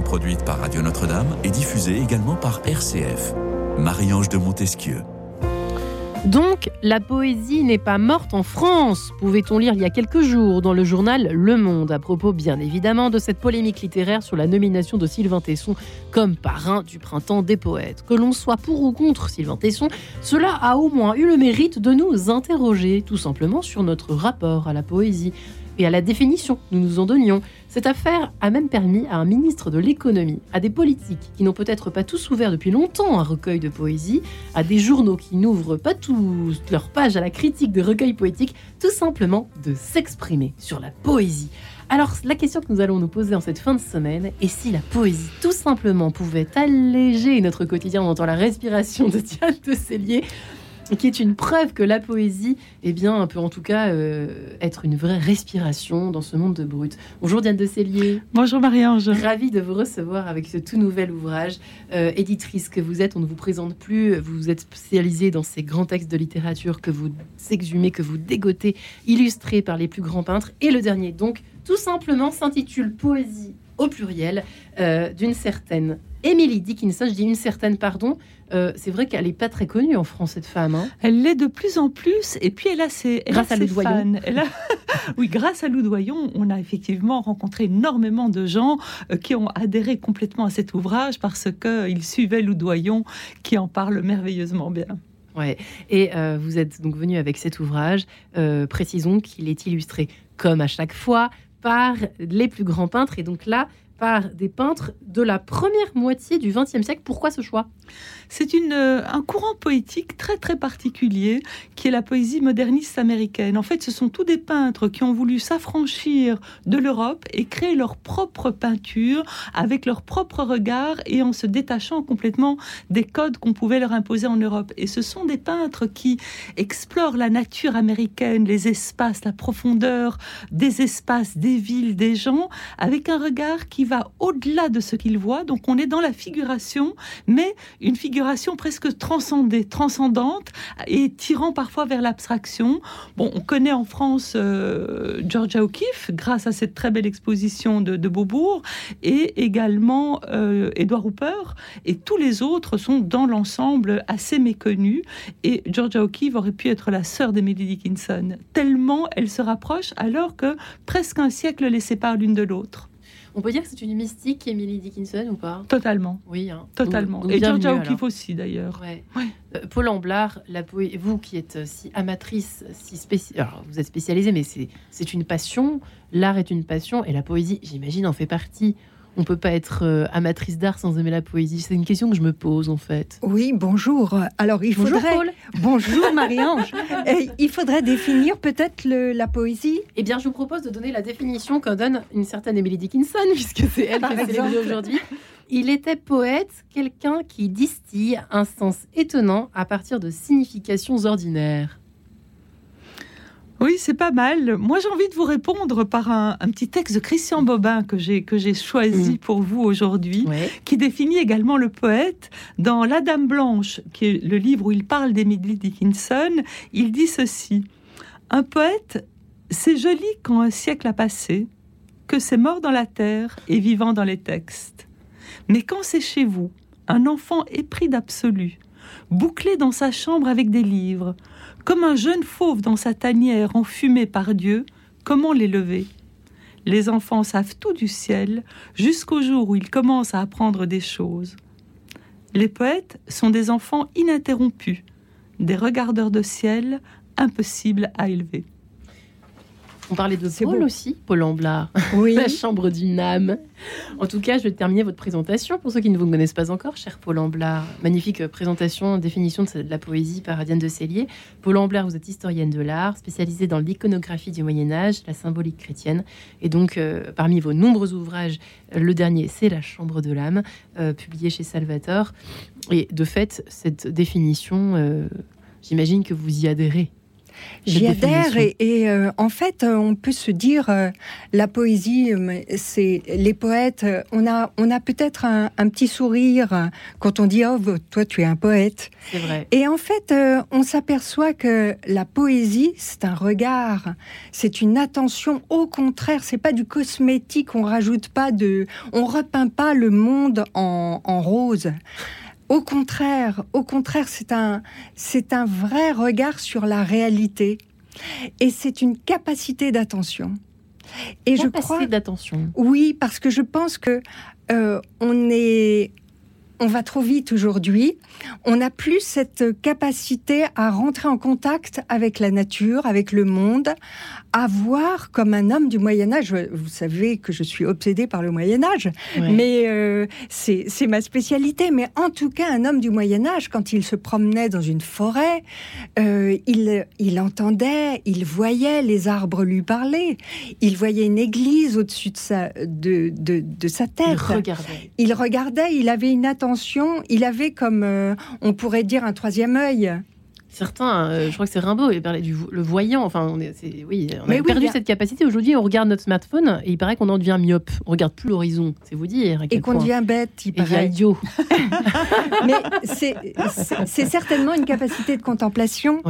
produite par Radio Notre-Dame et diffusée également par RCF. Marie-Ange de Montesquieu. Donc, la poésie n'est pas morte en France, pouvait-on lire il y a quelques jours dans le journal Le Monde, à propos bien évidemment de cette polémique littéraire sur la nomination de Sylvain Tesson comme parrain du printemps des poètes. Que l'on soit pour ou contre Sylvain Tesson, cela a au moins eu le mérite de nous interroger tout simplement sur notre rapport à la poésie et à la définition nous nous en donnions. Cette affaire a même permis à un ministre de l'économie, à des politiques qui n'ont peut-être pas tous ouvert depuis longtemps un recueil de poésie, à des journaux qui n'ouvrent pas tous leurs pages à la critique de recueils poétiques, tout simplement de s'exprimer sur la poésie. Alors, la question que nous allons nous poser en cette fin de semaine est si la poésie, tout simplement, pouvait alléger notre quotidien. On entend la respiration de Diane de Cellier qui est une preuve que la poésie, eh bien, peut en tout cas euh, être une vraie respiration dans ce monde de brut. Bonjour Diane de Cellier. Bonjour Marie-Ange. Ravie de vous recevoir avec ce tout nouvel ouvrage. Euh, éditrice que vous êtes, on ne vous présente plus. Vous êtes spécialisée dans ces grands textes de littérature que vous exhumez, que vous dégotez, illustrés par les plus grands peintres. Et le dernier, donc, tout simplement s'intitule Poésie au pluriel euh, d'une certaine Emily Dickinson, je dis une certaine, pardon, euh, c'est vrai qu'elle n'est pas très connue en France, cette femme. Hein. Elle l'est de plus en plus, et puis elle a ses, grâce à Loudoyon. oui, grâce à Loudoyon, on a effectivement rencontré énormément de gens euh, qui ont adhéré complètement à cet ouvrage parce qu'ils suivaient Loudoyon, qui en parle merveilleusement bien. Ouais. Et euh, vous êtes donc venu avec cet ouvrage. précisons qu'il est illustré, comme à chaque fois, par les plus grands peintres. Et donc là, par des peintres de la première moitié du XXe siècle. Pourquoi ce choix? C'est euh, un courant poétique très très particulier qui est la poésie moderniste américaine. En fait, ce sont tous des peintres qui ont voulu s'affranchir de l'Europe et créer leur propre peinture avec leur propre regard et en se détachant complètement des codes qu'on pouvait leur imposer en Europe. Et ce sont des peintres qui explorent la nature américaine, les espaces, la profondeur des espaces, des villes, des gens, avec un regard qui va au-delà de ce qu'il voit. Donc on est dans la figuration, mais une figuration presque transcendée, transcendante et tirant parfois vers l'abstraction. Bon, on connaît en France euh, Georgia O'Keeffe grâce à cette très belle exposition de, Beaubourg et également euh, Edward Hooper et tous les autres sont dans l'ensemble assez méconnus et Georgia O'Keeffe aurait pu être la sœur d'Emily Dickinson tellement elle se rapproche alors que presque un siècle les sépare l'une de l'autre. On peut dire que c'est une mystique, Emily Dickinson, ou pas? Totalement. Oui, hein. totalement. Et Georgia O'Keeffe aussi, d'ailleurs. Ouais. Euh, Paul Amblard, la vous qui êtes si amatrice, si spéciale, vous êtes spécialisée, mais c'est une passion. L'art est une passion, et la poésie, j'imagine, en fait partie on peut pas être euh, amatrice d'art sans aimer la poésie C'est une question que je me pose en fait. Oui, bonjour. Alors il bonjour faudrait. Paul. Bonjour Marie-Ange. il faudrait définir peut-être la poésie. Eh bien, je vous propose de donner la définition qu'en donne une certaine Emily Dickinson, puisque c'est elle qui est célébrée aujourd'hui. Il était poète, quelqu'un qui distille un sens étonnant à partir de significations ordinaires. Oui, c'est pas mal. Moi, j'ai envie de vous répondre par un, petit texte de Christian Bobin que j'ai que j'ai choisi mm. pour vous aujourd'hui, qui définit également le poète dans La Dame blanche, qui est le livre où il parle d'Emily Dickinson. Il dit ceci un poète, c'est joli quand un siècle a passé, que c'est mort dans la terre et vivant dans les textes. Mais quand c'est chez vous, un enfant épris d'absolu, bouclé dans sa chambre avec des livres, comme un jeune fauve dans sa tanière enfumée par Dieu, comment l'élever? Les enfants savent tout du ciel jusqu'au jour où ils commencent à apprendre des choses. Les poètes sont des enfants ininterrompus, des regardeurs de ciel impossibles à élever. On parlait de Paul aussi, Paul Amblard, oui. la chambre d'une âme. En tout cas, je vais terminer votre présentation. Pour ceux qui ne vous connaissent pas encore, cher Paul Amblard, magnifique présentation, définition de la poésie par Diane de Cellier. Paul Amblard, vous êtes historienne de l'art, spécialisée dans l'iconographie du Moyen Âge, la symbolique chrétienne. Et donc, euh, parmi vos nombreux ouvrages, le dernier, c'est La chambre de l'âme, euh, publié chez Salvator. Et de fait, cette définition, euh, j'imagine que vous y adhérez. J'y adhère et, euh, en fait, euh, on peut se dire euh, la poésie, c'est les poètes. On a, on a peut-être un, petit sourire quand on dit oh toi tu es un poète. C'est vrai. Et en fait, on s'aperçoit que la poésie, c'est un regard, c'est une attention. Au contraire, c'est pas du cosmétique. On rajoute pas de, on repeint pas le monde en, en rose. Au contraire, au contraire, c'est un, c'est un vrai regard sur la réalité. Et c'est une capacité d'attention. Et capacité je crois d'attention. Oui, parce que je pense que euh, on est on va trop vite aujourd'hui. On n'a plus cette capacité à rentrer en contact avec la nature, avec le monde, à voir comme un homme du Moyen Âge. Vous savez que je suis obsédée par le Moyen Âge, mais euh, c'est ma spécialité. Mais en tout cas, un homme du Moyen Âge, quand il se promenait dans une forêt, euh, il, il entendait, il voyait les arbres lui parler, il voyait une église au-dessus de sa, de, de, de sa tête. Il regardait. Il regardait, il avait une attention il avait comme, euh, on pourrait dire, un troisième œil. Certains, euh, je crois que c'est Rimbaud, il parlait du le voyant. Enfin, on est, oui, on a perdu cette capacité. Aujourd'hui, on regarde notre smartphone et il paraît qu'on en devient myope. On regarde plus l'horizon, c'est vous dire. Et qu'on devient bête, il paraît. idiot. Mais c'est certainement une capacité de contemplation.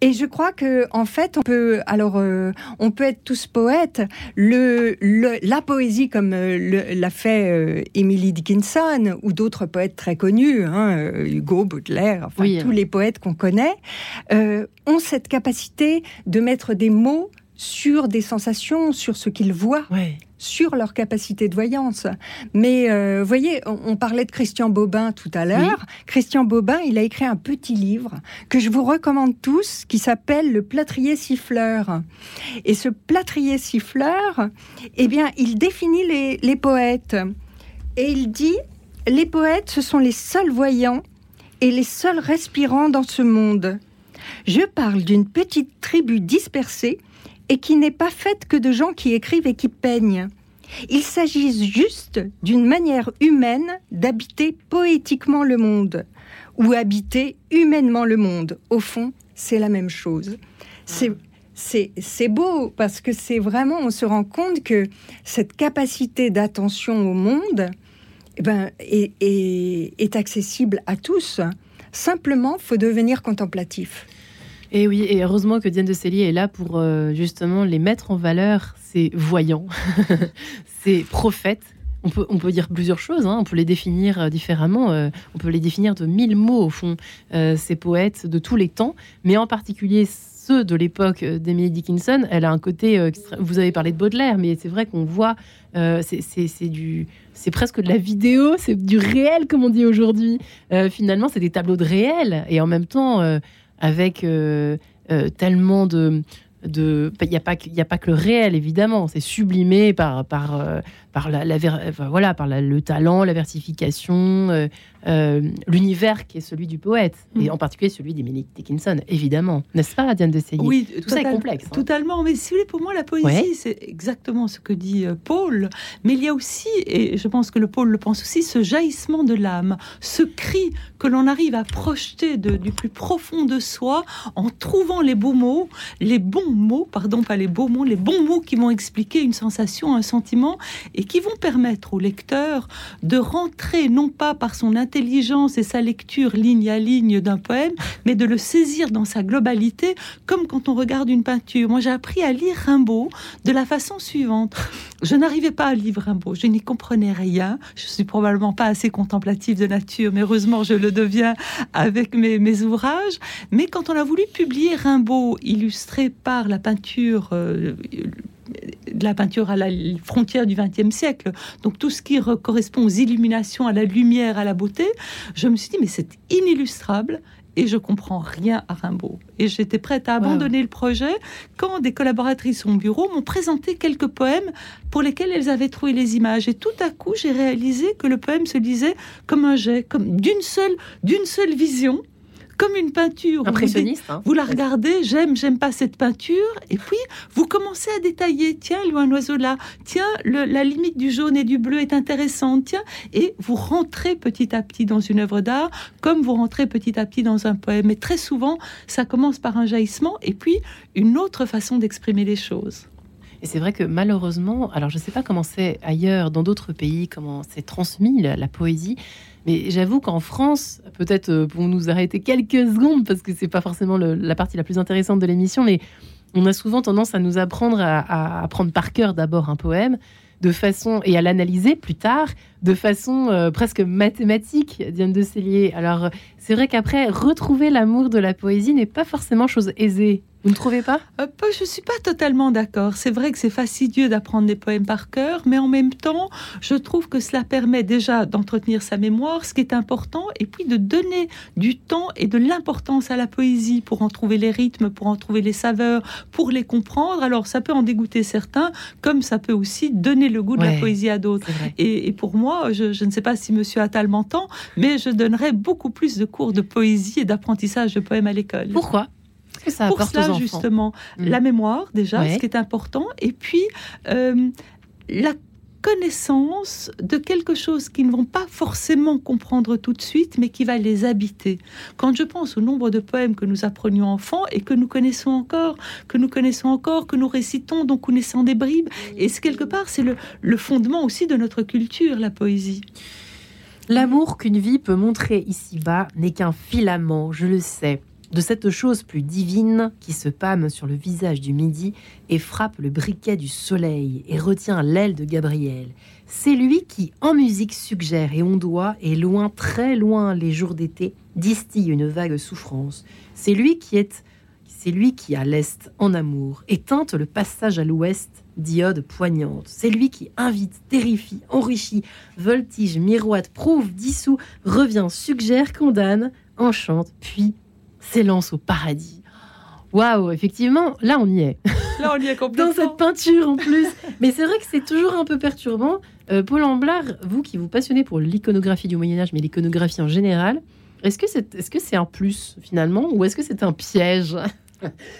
Et je crois que en fait, on peut, alors, euh, on peut être tous poètes. Le, la poésie, comme euh, l'a fait Emily Dickinson ou d'autres poètes très connus, hein, Hugo, Baudelaire, enfin tous les poètes qu'on connaît. Euh, ont cette capacité de mettre des mots sur des sensations, sur ce qu'ils voient. sur leur capacité de voyance. Mais euh, voyez, on, parlait de Christian Bobin tout à l'heure. Christian Bobin, il a écrit un petit livre que je vous recommande tous, qui s'appelle Le plâtrier siffleur. Et ce plâtrier siffleur, eh bien, il définit les, les poètes. Et il dit, les poètes, ce sont les seuls voyants et les seuls respirants dans ce monde. Je parle d'une petite tribu dispersée et qui n'est pas faite que de gens qui écrivent et qui peignent. Il s'agit juste d'une manière humaine d'habiter poétiquement le monde, ou habiter humainement le monde. Au fond, c'est la même chose. C'est c'est beau parce que c'est vraiment, on se rend compte que cette capacité d'attention au monde, eh ben, est, accessible à tous. Simplement, faut devenir contemplatif. Et oui, et heureusement que Diane de Cellier est là pour euh, justement les mettre en valeur, ces voyants, ces prophètes. On peut, on peut dire plusieurs choses, hein. on peut les définir euh, différemment, euh, on peut les définir de mille mots au fond, ces poètes de tous les temps, mais en particulier de l'époque d'Emily Dickinson, elle a un côté, vous avez parlé de Baudelaire, mais c'est vrai qu'on voit, c'est du, c'est presque de la vidéo, c'est du réel, comme on dit aujourd'hui. Euh, finalement, c'est des tableaux de réel, et en même temps, euh, avec euh, tellement de, de il n'y a pas a pas que le réel évidemment c'est sublimé par par par la, voilà par le talent la versification euh, l'univers qui est celui du poète, et mm. en particulier celui d'Emily Dickinson, évidemment. N'est-ce pas, Diane de Seilly Oui, tout ça est complexe. Hein. Totalement. Mais si vous voulez, pour moi, la poésie, c'est exactement ce que dit euh, Paul. Mais il y a aussi, et je pense que le Paul le pense aussi, ce jaillissement de l'âme, ce cri que l'on arrive à projeter du plus profond de soi en trouvant les beaux mots, les bons mots, pardon, pas les beaux mots, les bons mots qui vont expliquer une sensation, un sentiment, et qui vont permettre au lecteur de rentrer non pas par son intelligence et sa lecture ligne à ligne d'un poème, mais de le saisir dans sa globalité, comme quand on regarde une peinture. Moi, j'ai appris à lire Rimbaud de la façon suivante. Je n'arrivais pas à lire Rimbaud, je n'y comprenais rien. Je suis probablement pas assez contemplative de nature, mais heureusement, je le deviens avec mes, ouvrages. Mais quand on a voulu publier Rimbaud, illustré par la peinture euh, de la peinture à la frontière du XXe siècle, donc tout ce qui correspond aux illuminations, à la lumière, à la beauté, je me suis dit, mais c'est inillustrable et je comprends rien à Rimbaud. Et j'étais prête à abandonner le projet quand des collaboratrices au bureau m'ont présenté quelques poèmes pour lesquels elles avaient trouvé les images. Et tout à coup, j'ai réalisé que le poème se lisait comme un jet, comme d'une seule, d'une seule vision comme une peinture. Impressionniste. Hein. Vous, la regardez, j'aime, j'aime pas cette peinture, et puis vous commencez à détailler. Tiens, il y a un oiseau là. Tiens, la limite du jaune et du bleu est intéressante. Tiens, et vous rentrez petit à petit dans une œuvre d'art, comme vous rentrez petit à petit dans un poème. Et très souvent, ça commence par un jaillissement, et puis une autre façon d'exprimer les choses. Et c'est vrai que malheureusement, alors je ne sais pas comment c'est ailleurs, dans d'autres pays, comment c'est transmis la, poésie, mais j'avoue qu'en France, peut-être euh, pour nous arrêter quelques secondes, parce que c'est pas forcément la partie la plus intéressante de l'émission, mais on a souvent tendance à nous apprendre à apprendre par cœur d'abord un poème, de façon et à l'analyser plus tard de façon euh, presque mathématique, Diane de Cellier. Alors, c'est vrai qu'après, retrouver l'amour de la poésie n'est pas forcément chose aisée. Vous ne trouvez pas? Euh, Je ne suis pas totalement d'accord. C'est vrai que c'est fastidieux d'apprendre des poèmes par cœur, mais en même temps, je trouve que cela permet déjà d'entretenir sa mémoire, ce qui est important, et puis de donner du temps et de l'importance à la poésie pour en trouver les rythmes, pour en trouver les saveurs, pour les comprendre. Alors, ça peut en dégoûter certains, comme ça peut aussi donner le goût de la poésie à d'autres. Et, et pour moi, je, ne sais pas si Monsieur Attal m'entend, mais je donnerais beaucoup plus de cours de poésie et d'apprentissage de poèmes à l'école. Pourquoi? Ça Pour cela, justement, mm. la mémoire, déjà, ce qui est important, et puis euh, la connaissance de quelque chose qu'ils ne vont pas forcément comprendre tout de suite, mais qui va les habiter. Quand je pense au nombre de poèmes que nous apprenions enfants et que nous connaissons encore, que nous connaissons encore, que nous récitons, donc connaissant des bribes, et quelque part, c'est le, le fondement aussi de notre culture, la poésie. L'amour qu'une vie peut montrer ici-bas n'est qu'un filament, je le sais de cette chose plus divine qui se pâme sur le visage du midi et frappe le briquet du soleil et retient l'aile de Gabriel. C'est lui qui, en musique, suggère et ondoie, et loin, très loin, les jours d'été, distille une vague souffrance. C'est lui qui est, c'est lui qui, à l'est, en amour, éteinte le passage à l'ouest d'iode poignante. C'est lui qui invite, terrifie, enrichit, voltige, miroite, prouve, dissout, revient, suggère, condamne, enchante, puis s'élance au paradis. Waouh, effectivement, là on y est. Là on y est complètement. Dans cette peinture en plus. Mais c'est vrai que c'est toujours un peu perturbant. Euh, Paul Amblard, vous qui vous passionnez pour l'iconographie du Moyen Âge, mais l'iconographie en général, est-ce que c'est est -ce c'est un plus finalement ou est-ce que c'est un piège?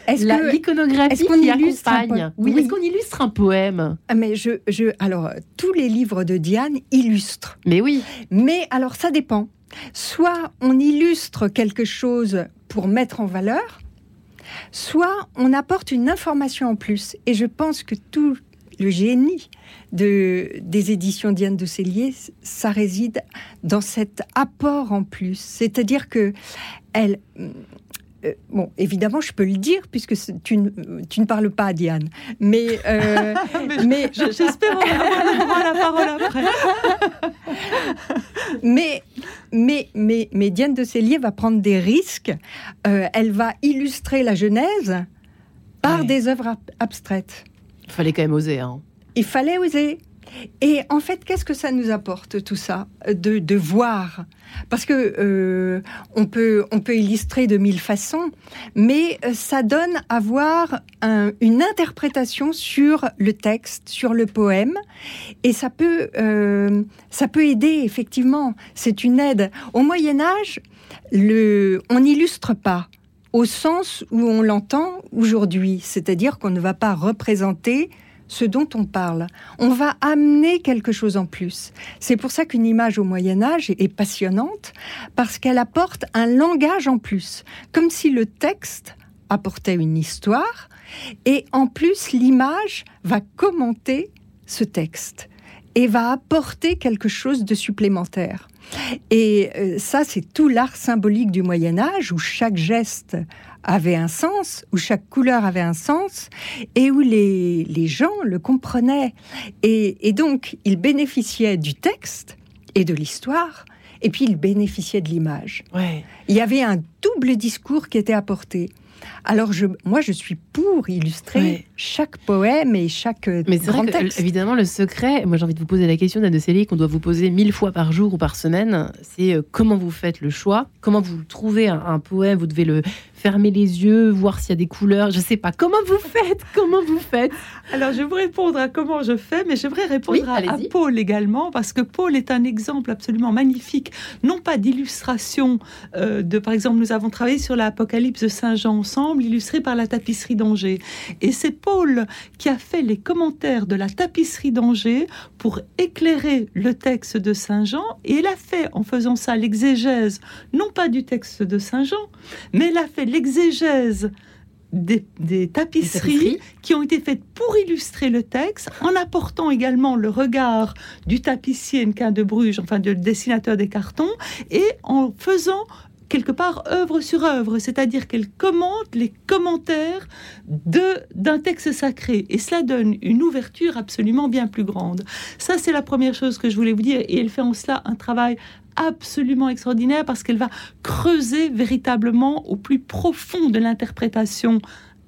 Est-ce que l'iconographie qui accompagne Oui, est-ce qu'on illustre un poème? Ah, Mais je, je, alors tous les livres de Diane illustrent. Mais oui. Mais alors ça dépend. Soit on illustre quelque chose pour mettre en valeur, soit on apporte une information en plus. Et je pense que tout le génie de, des éditions Diane de Cellier, ça réside dans cet apport en plus. C'est-à-dire que elle, euh, bon, évidemment, je peux le dire puisque tu ne, tu ne parles pas à Diane. Mais, euh, mais, j'espère avoir la parole après. mais, mais, mais, mais Diane de Cellier va prendre des risques. Euh, elle va illustrer la Genèse par des œuvres abstraites. Il fallait quand même oser. Hein. Il fallait oser. Et en fait, qu'est-ce que ça nous apporte tout ça de, de voir? Parce que euh, on peut on peut illustrer de mille façons, mais euh, ça donne à voir une interprétation sur le texte, sur le poème, et ça peut euh, ça peut aider effectivement. C'est une aide. Au Moyen Âge, le on n'illustre pas au sens où on l'entend aujourd'hui, c'est-à-dire qu'on ne va pas représenter ce dont on parle. On va amener quelque chose en plus. C'est pour ça qu'une image au Moyen Âge est passionnante, parce qu'elle apporte un langage en plus, comme si le texte apportait une histoire, et en plus l'image va commenter ce texte et va apporter quelque chose de supplémentaire. Et euh, ça, c'est tout l'art symbolique du Moyen Âge, où chaque geste avait un sens, où chaque couleur avait un sens, et où les, les gens le comprenaient. Et, et donc, ils bénéficiaient du texte et de l'histoire, et puis ils bénéficiaient de l'image. Ouais. Il y avait un double discours qui était apporté. Alors, je, moi, je suis pour illustrer chaque poème et chaque euh, Mais c'est vrai que, évidemment, le secret, moi j'ai envie de vous poser la question, d'Anne de qu'on doit vous poser mille fois par jour ou par semaine, c'est euh, comment vous faites le choix, comment vous trouvez un, poème, vous devez le fermer les yeux, voir s'il y a des couleurs. Je sais pas. Comment vous faites? Comment vous faites? Alors, je vais vous répondre à comment je fais, mais j'aimerais répondre à, à, Paul également, parce que Paul est un exemple absolument magnifique, non pas d'illustration euh, de, par exemple, nous avons travaillé sur l'Apocalypse de Saint Jean ensemble, illustré par la tapisserie d'Angers. Et c'est Paul qui a fait les commentaires de la tapisserie d'Angers pour éclairer le texte de Saint Jean, et il a fait, en faisant ça, l'exégèse, non pas du texte de Saint Jean, mais il a fait l'exégèse des, tapisseries, qui ont été faites pour illustrer le texte, en apportant également le regard du tapissier Nquin de Bruges, enfin du dessinateur des cartons, et en faisant quelque part œuvre sur œuvre, c'est-à-dire qu'elle commente les commentaires d'un texte sacré. Et cela donne une ouverture absolument bien plus grande. Ça, c'est la première chose que je voulais vous dire. Et elle fait en cela un travail absolument extraordinaire parce qu'elle va creuser véritablement au plus profond de l'interprétation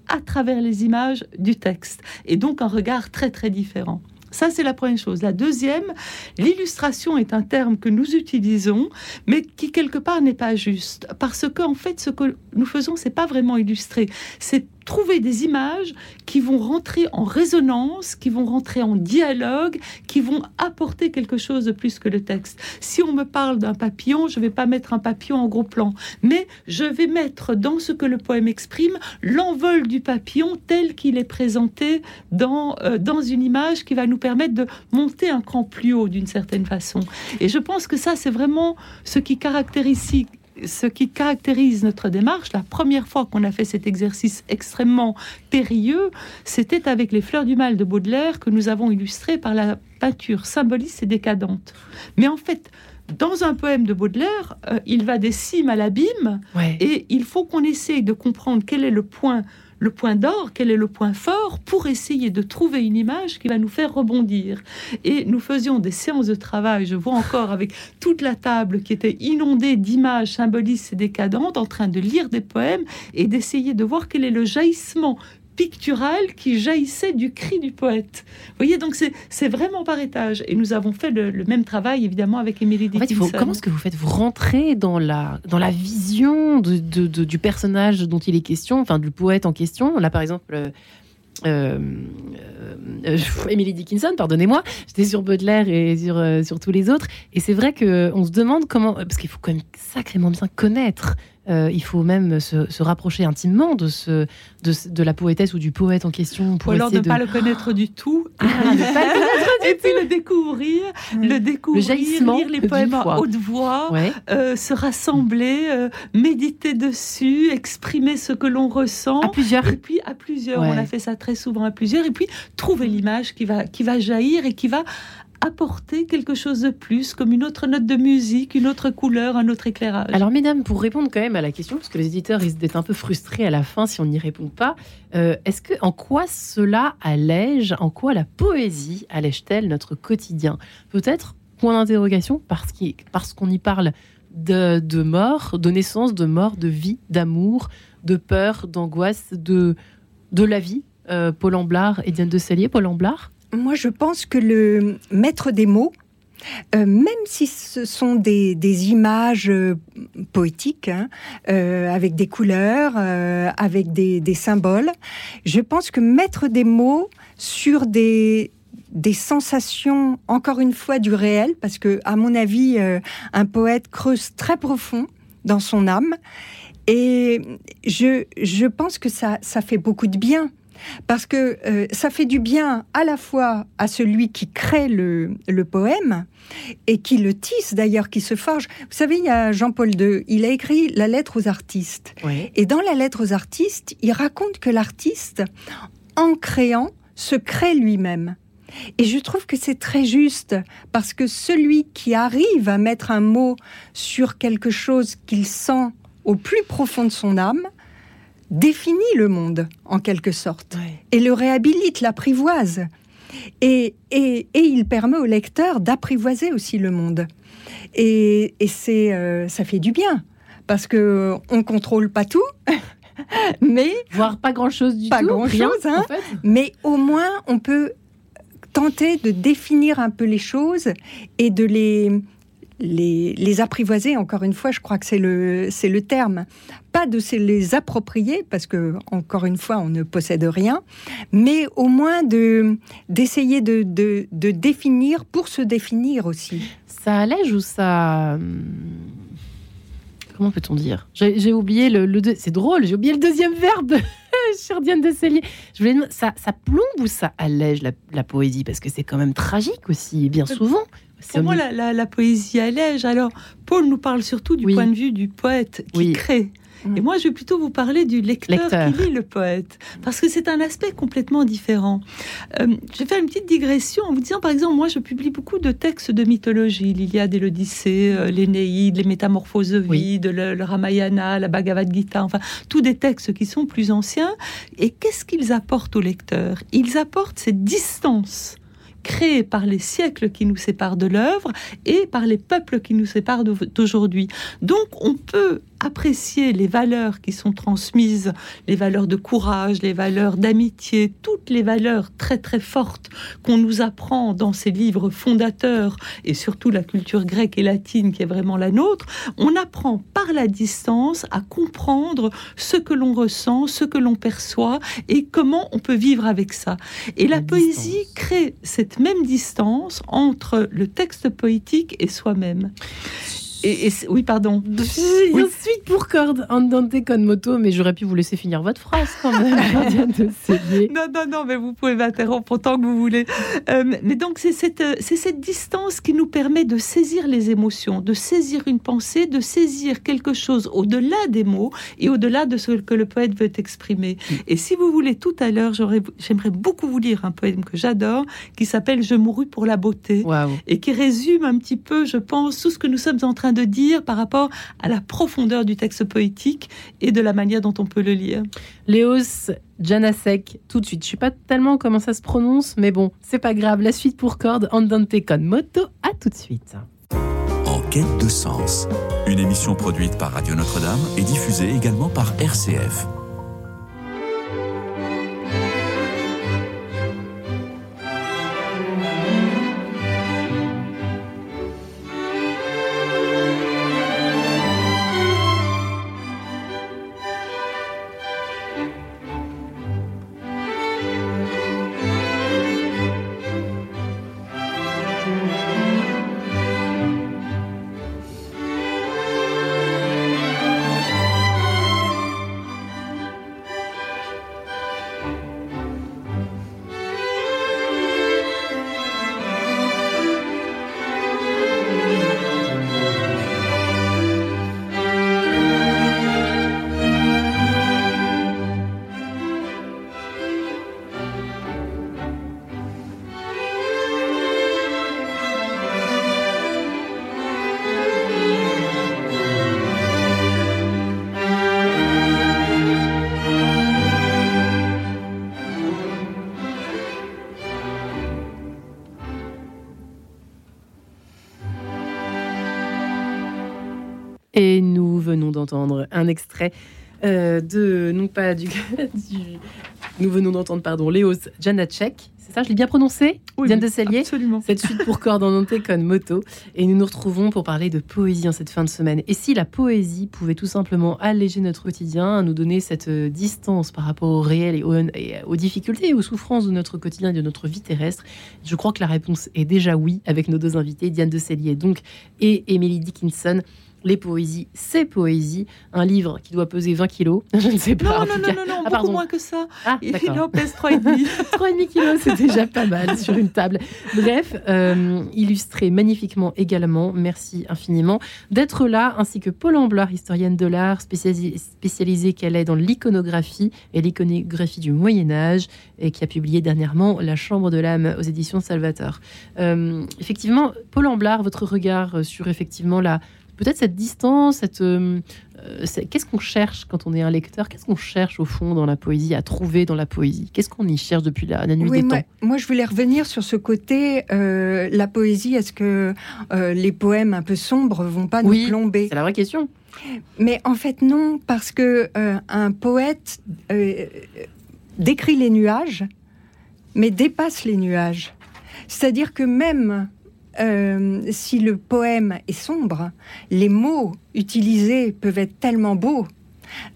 à travers les images du texte. Et donc un regard très très différent. Ça, c'est la première chose. La deuxième, l'illustration est un terme que nous utilisons, mais qui quelque part n'est pas juste, parce que en fait, ce que nous faisons, c'est pas vraiment illustrer, c'est trouver des images qui vont rentrer en résonance, qui vont rentrer en dialogue, qui vont apporter quelque chose de plus que le texte. Si on me parle d'un papillon, je ne vais pas mettre un papillon en gros plan, mais je vais mettre dans ce que le poème exprime l'envol du papillon tel qu'il est présenté dans, euh, dans une image qui va nous permettre de monter un cran plus haut d'une certaine façon. Et je pense que ça, c'est vraiment ce qui caractérise ce qui caractérise notre démarche, la première fois qu'on a fait cet exercice extrêmement périlleux, c'était avec les fleurs du mal de Baudelaire que nous avons illustré par la peinture symboliste et décadente. Mais en fait, dans un poème de Baudelaire, euh, il va des cimes à l'abîme, et il faut qu'on essaye de comprendre quel est le point le point d'or, quel est le point fort, pour essayer de trouver une image qui va nous faire rebondir? Et nous faisions des séances de travail, je vois encore avec toute la table qui était inondée d'images symbolistes et décadentes, en train de lire des poèmes et d'essayer de voir quel est le jaillissement pictural qui jaillissait du cri du poète. Vous voyez, donc c'est vraiment par étage. Et nous avens fait le, même travail, évidemment, avec Émilie Dickinson. comment est-ce que vous faites? Vous rentrez dans la, dans la vision de, du personnage dont il est question, enfin du poète en question? Là, par exemple... Euh, euh, euh Emily Dickinson, pardonnez-moi, j'étais sur Baudelaire et sur, euh, sur tous les autres. Et c'est vrai qu'on se demande comment, parce qu'il faut quand même sacrément bien connaître euh, il faut même se, rapprocher intimement de, ce, de, la poétesse ou du poète en question. Pour ou alors de ne pas le connaître du tout. Ah, et puis le découvrir, le découvrir, lire les poèmes à haute voix, euh, se rassembler, euh, méditer dessus, exprimer ce que l'on ressent. À plusieurs. Et puis à plusieurs, on a fait ça très souvent à plusieurs. Et puis trouver l'image qui va, qui va jaillir et qui va apporter quelque chose de plus, comme une autre note de musique, une autre couleur, un autre éclairage. Alors, mesdames, pour répondre quand même à la question, parce que les éditeurs risquent d'être un peu frustrés à la fin si on n'y répond pas, euh, est-ce que en quoi cela allège, en quoi la poésie allège-t-elle notre quotidien? Peut-être point d'interrogation parce qu'on y parle de, mort, de naissance, de mort, de vie, d'amour, de peur, d'angoisse, de, la vie. Euh, Paul Amblard et Diane de Cellier, Paul Amblard? Moi, je pense que le maître des mots, euh, même si ce sont des, images euh, poétiques, hein, euh, avec des couleurs, avec des, symboles, je pense que mettre des mots sur des, des sensations, encore une fois, du réel, parce que, à mon avis, un poète creuse très profond dans son âme. Et je, je pense que ça, ça fait beaucoup de bien parce que euh, ça fait du bien à la fois à celui qui crée le, poème et qui le tisse d'ailleurs, qui se forge. Vous savez, il y a Jean-Paul II, il a écrit la lettre aux artistes. Et dans la lettre aux artistes, il raconte que l'artiste, en créant, se crée lui-même. Et je trouve que c'est très juste, parce que celui qui arrive à mettre un mot sur quelque chose qu'il sent au plus profond de son âme, définit le monde, en quelque sorte, et le réhabilite, l'apprivoise. Et, et, il permet au lecteur d'apprivoiser aussi le monde. Et, c'est, euh, ça fait du bien, parce que on contrôle pas tout, mais voire pas grand chose du pas tout, grand chose, hein. mais au moins on peut tenter de définir un peu les choses et de les les, les, apprivoiser, encore une fois, je crois que c'est le, c'est le terme. Pas de se les approprier, parce que, encore une fois, on ne possède rien, mais au moins de, d'essayer de, de, de définir pour se définir aussi. Ça allège ou ça. Hum, comment peut-on dire? J'ai oublié le, le c'est drôle, j'ai oublié le deuxième verbe. Chère Diane de Cellier, je voulais ça, ça plombe ou ça allège la, la poésie? Parce que c'est quand même tragique aussi, bien souvent. Pour moi, la, la, poésie allège. Alors, Paul nous parle surtout du point de vue du poète qui oui. crée. Et moi, je vais plutôt vous parler du lecteur, lecteur. qui lit le poète, parce que c'est un aspect complètement différent. Euh, je vais faire une petite digression en vous disant, par exemple, moi, je publie beaucoup de textes de mythologie, l'Iliade et l'Odyssée, euh, l'Énéide, les Métamorphoses de oui. le, le, Ramayana, la Bhagavad Gita, enfin, tous des textes qui sont plus anciens. Et qu'est-ce qu'ils apportent au lecteur Ils apportent cette distance créée par les siècles qui nous séparent de l'œuvre et par les peuples qui nous séparent d'aujourd'hui. Donc on peut apprécier les valeurs qui sont transmises, les valeurs de courage, les valeurs d'amitié, toutes les valeurs très très fortes qu'on nous apprend dans ces livres fondateurs et surtout la culture grecque et latine qui est vraiment la nôtre, on apprend par la distance à comprendre ce que l'on ressent, ce que l'on perçoit et comment on peut vivre avec ça. Et la, la poésie distance. crée cette même distance entre le texte poétique et soi-même. Et, et, oui, pardon. Oui. Ensuite, pour corde, andante con moto, mais j'aurais pu vous laisser finir votre phrase quand même. non, non, non, mais vous pouvez m'interrompre autant que vous voulez. Euh, mais donc, c'est cette, c'est cette distance qui nous permet de saisir les émotions, de saisir une pensée, de saisir quelque chose au-delà des mots et au-delà de ce que le poète veut exprimer. Mm. Et si vous voulez, tout à l'heure, j'aimerais beaucoup vous lire un poème que j'adore, qui s'appelle Je mourus pour la beauté, wow. et qui résume un petit peu, je pense, tout ce que nous sommes en train de dire par rapport à la profondeur du texte poétique et de la manière dont on peut le lire. Léos Janasek, tout de suite. Je sais pas tellement comment ça se prononce, mais bon, c'est pas grave. La suite pour cordes, Andante con moto, à tout de suite. En quête de sens, une émission produite par Radio Notre-Dame et diffusée également par RCF. Extrait euh, de, non pas du, du nous venons d'entendre, pardon, Léos Janacek. C'est ça, je l'ai bien prononcé? Oui, Diane de Cellier? Absolument. Cette suite pour cordes en con moto. Et nous nous retrouvons pour parler de poésie en cette fin de semaine. Et si la poésie pouvait tout simplement alléger notre quotidien, nous donner cette distance par rapport au réel et aux, et aux difficultés et aux souffrances de notre quotidien et de notre vie terrestre, je crois que la réponse est déjà oui avec nos deux invités, Diane de Cellier donc et Emily Dickinson. Les poésies, c'est poésie. Un livre qui doit peser 20 kilos. Je ne sais pas. Non, non, non, non, non, ah, beaucoup moins que ça. Ah, Il en pèse 3,5. 3,5 kilos, c'est déjà pas mal sur une table. Bref, euh, illustré magnifiquement également. Merci infiniment d'être là, ainsi que Paul Amblard, historienne de l'art, spécialisée, spécialisée qu'elle est dans l'iconographie et l'iconographie du Moyen-Âge, et qui a publié dernièrement La Chambre de l'âme aux éditions Salvator. Euh, effectivement, Paul Amblard, votre regard sur effectivement la peut-être cette distance, cette, euh, qu'est-ce qu'on cherche quand on est un lecteur? Qu'est-ce qu'on cherche au fond dans la poésie, à trouver dans la poésie? Qu'est-ce qu'on y cherche depuis la, la nuit oui, des moi, temps? Moi, je voulais revenir sur ce côté, euh, la poésie, est-ce que euh, les poèmes un peu sombres vont pas oui, nous plomber? C'est la vraie question. Mais en fait, non, parce que euh, un poète décrit les nuages, mais dépasse les nuages. C'est-à-dire que même euh, si le poème est sombre, les mots utilisés peuvent être tellement beaux.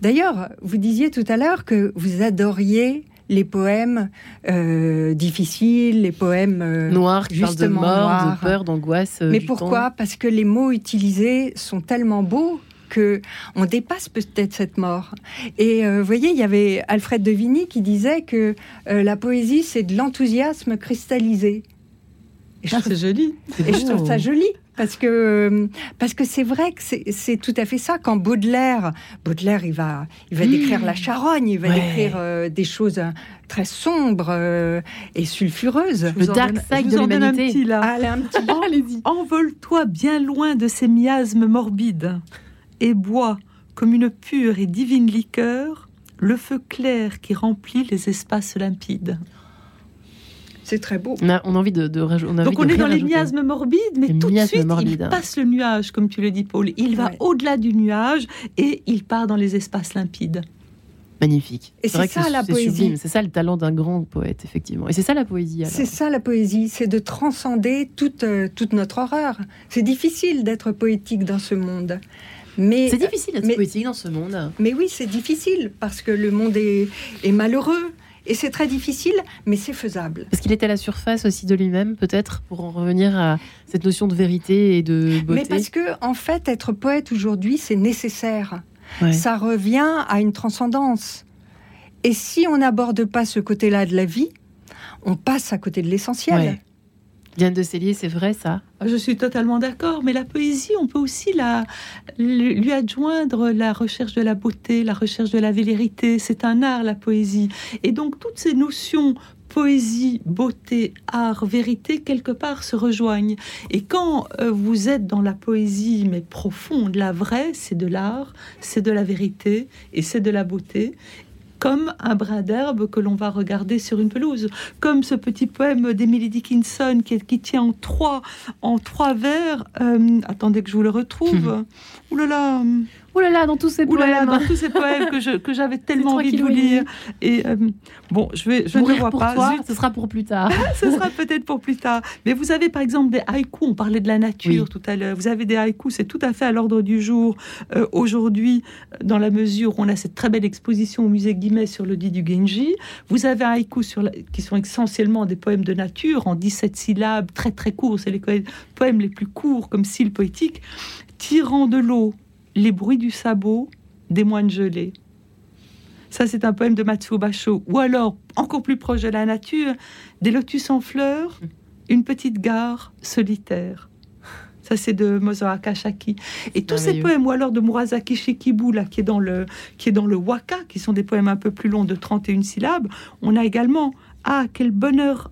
D'ailleurs, vous disiez tout à l'heure que vous adoriez les poèmes euh, difficiles, les poèmes euh, noirs, qui parlent de mort, de peur, d'angoisse. Mais pourquoi Parce que les mots utilisés sont tellement beaux que on dépasse peut-être cette mort. Et vous voyez, il y avait Alfred de Vigny qui disait que la poésie, c'est de l'enthousiasme cristallisé. Ah, c'est joli. Et je trouve ça joli parce que parce que c'est vrai que c'est tout à fait ça. Quand Baudelaire, Baudelaire, il va il va décrire la charogne, il va décrire euh, des choses très sombres euh, et sulfureuses. Le dark side de l'humanité. Allez, un petit Allez-y. Envole-toi bien loin de ces miasmes morbides et bois comme une pure et divine liqueur le feu clair qui remplit les espaces limpides. C'est très beau. On a, envie de, de on Donc on est dans les miasmes morbides, mais tout de suite il passe le nuage, comme tu le dis, Paul. Il va au-delà du nuage et il part dans les espaces limpides. Magnifique. Et c'est ça la poésie. C'est ça le talent d'un grand poète, effectivement. Et c'est ça la poésie. C'est ça la poésie, c'est de transcender toute, euh, toute notre horreur. C'est difficile d'être poétique dans ce monde. Mais c'est difficile d'être poétique dans ce monde. Mais oui, c'est difficile parce que le monde est, est malheureux. Et c'est très difficile, mais c'est faisable. Parce qu'il est à la surface aussi de lui-même, peut-être, pour en revenir à cette notion de vérité et de beauté. Mais parce que, en fait, être poète aujourd'hui, c'est nécessaire. Ça revient à une transcendance. Et si on n'aborde pas ce côté-là de la vie, on passe à côté de l'essentiel. Diane de Célier, c'est vrai ça? Ah, Je suis totalement d'accord, mais la poésie, on peut aussi la, lui adjoindre la recherche de la beauté, la recherche de la vérité. C'est un art, la poésie. Et donc toutes ces notions poésie, beauté, art, vérité, quelque part se rejoignent. Et quand euh, vous êtes dans la poésie, mais profonde, la vraie, c'est de l'art, c'est de la vérité et c'est de la beauté comme un brin d'herbe que l'on va regarder sur une pelouse, comme ce petit poème d'Emily Dickinson qui, qui, tient en trois, en trois vers. Euh, attendez que je vous le retrouve. Ouh là là Ouh là là, dans tous ces poèmes. dans tous ces poèmes que, que j'avais tellement envie de vous lire. Et euh, bon, je, vais, je ne vois pour pas. Toi, ce sera pour plus tard. ce sera peut-être pour plus tard. Mais vous avez par exemple des haïkus. On parlait de la nature tout à l'heure. Vous avez des haïkus. C'est tout à fait à l'ordre du jour euh, aujourd'hui, dans la mesure où on a cette très belle exposition au musée Guimet sur le dit du Genji. Vous avez un haïku sur qui sont essentiellement des poèmes de nature en 17 syllabes, très très courts. C'est les poèmes les plus courts comme style poétique. Tirant de l'eau les bruits du sabot des moines gelés. Ça, c'est un poème de Matsuo Basho. Ou alors, encore plus proche de la nature, des lotus en fleurs, une petite gare solitaire. Ça, c'est de Mozoaka Shaki. Et tous ces poèmes, ou alors de Murasaki Shikibu, là, qui est, dans le, qui est dans le waka, qui sont des poèmes un peu plus longs de 31 syllabes, on a également Ah, quel bonheur,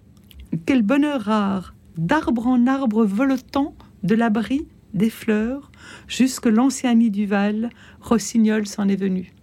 quel bonheur rare, d'arbre en arbre voletant de l'abri des fleurs, jusque l'ancien nid du Val, Rossignol s'en est venu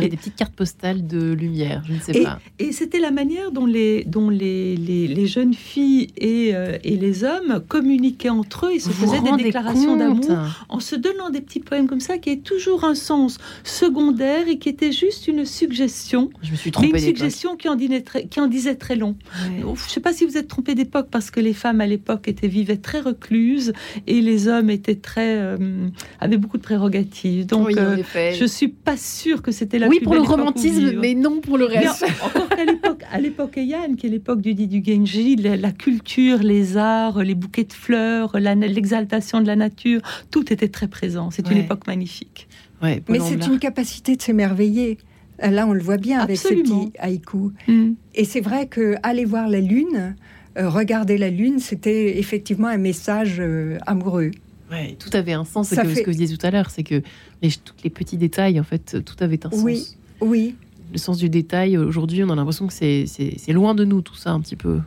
des petites cartes postales de lumière, je ne sais pas. Et c'était la manière dont les, dont les, les, jeunes filles et, euh, et, les hommes communiquaient entre eux et se faisaient des déclarations d'amour en se donnant des petits poèmes comme ça qui avaient toujours un sens secondaire et qui était juste une suggestion. Je me suis trompée Mais une suggestion qui en, très, qui en, disait très long. Je ne sais pas si vous êtes trompé d'époque parce que les femmes à l'époque étaient vivaient très recluses et les hommes étaient très euh, avaient beaucoup de prérogatives. Donc oui, euh, je suis pas sûre que c'était oui, pour le romantisme, mais non pour le reste. encore qu'à l'époque, à l'époque Yann, qui est l'époque du dit du Genji, la, culture, les arts, les bouquets de fleurs, l'exaltation de la nature, tout était très présent. C'est une époque magnifique. mais c'est une capacité de s'émerveiller. Là, on le voit bien avec ces petits haïkus. Mm. Et c'est vrai que aller voir la lune, euh, regarder la lune, c'était effectivement un message euh, amoureux. Ouais, tout avait un sens. C'est ce que vous disiez tout à l'heure, c'est que les, tous les petits détails, en fait, tout avait un sens. Oui, oui. Le sens du détail, aujourd'hui, on a l'impression que c'est loin de nous, tout ça, un petit peu.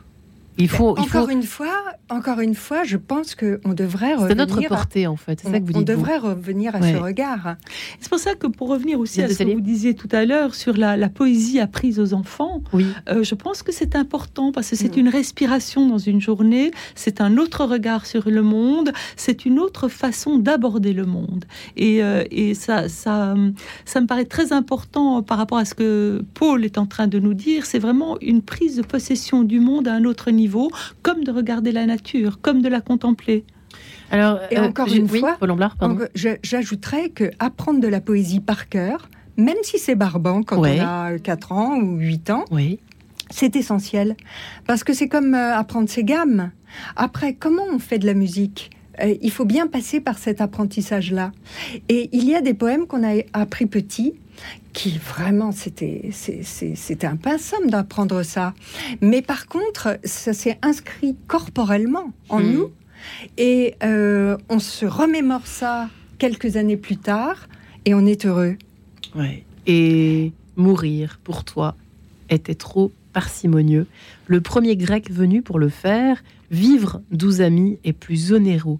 Il faut, il encore une fois, encore une fois, je pense qu'on devrait revenir. C'est notre portée en fait. C'est ça que vous dites. On devrait revenir à ce regard. C'est pour ça que pour revenir aussi à ce que vous disiez tout à l'heure sur la, poésie apprise aux enfants, oui. Euh, je pense que c'est important parce que c'est mm. une respiration dans une journée, c'est un autre regard sur le monde, c'est une autre façon d'aborder le monde. Et, euh, et ça, ça, ça me paraît très important par rapport à ce que Paul est en train de nous dire. C'est vraiment une prise de possession du monde à un autre niveau niveau, comme de regarder la nature, comme de la contempler. Alors, et encore une fois, j'ajouterais que apprendre de la poésie par cœur, même si c'est barbant quand on a 4 ans ou 8 ans, oui. c'est essentiel. Parce que c'est comme euh, apprendre ses gammes. Après, comment on fait de la musique? Euh, il faut bien passer par cet apprentissage-là. Et il y a des poèmes qu'on a appris petits, qui vraiment, c'était, c'était un pince somme d'apprendre ça. Mais par contre, ça s'est inscrit corporellement en hmm. nous. Et euh, on se remémore ça quelques années plus tard et on est heureux. Ouais. Et mourir pour toi était trop parcimonieux. Le premier grec venu pour le faire, vivre douze amis est plus onéreux.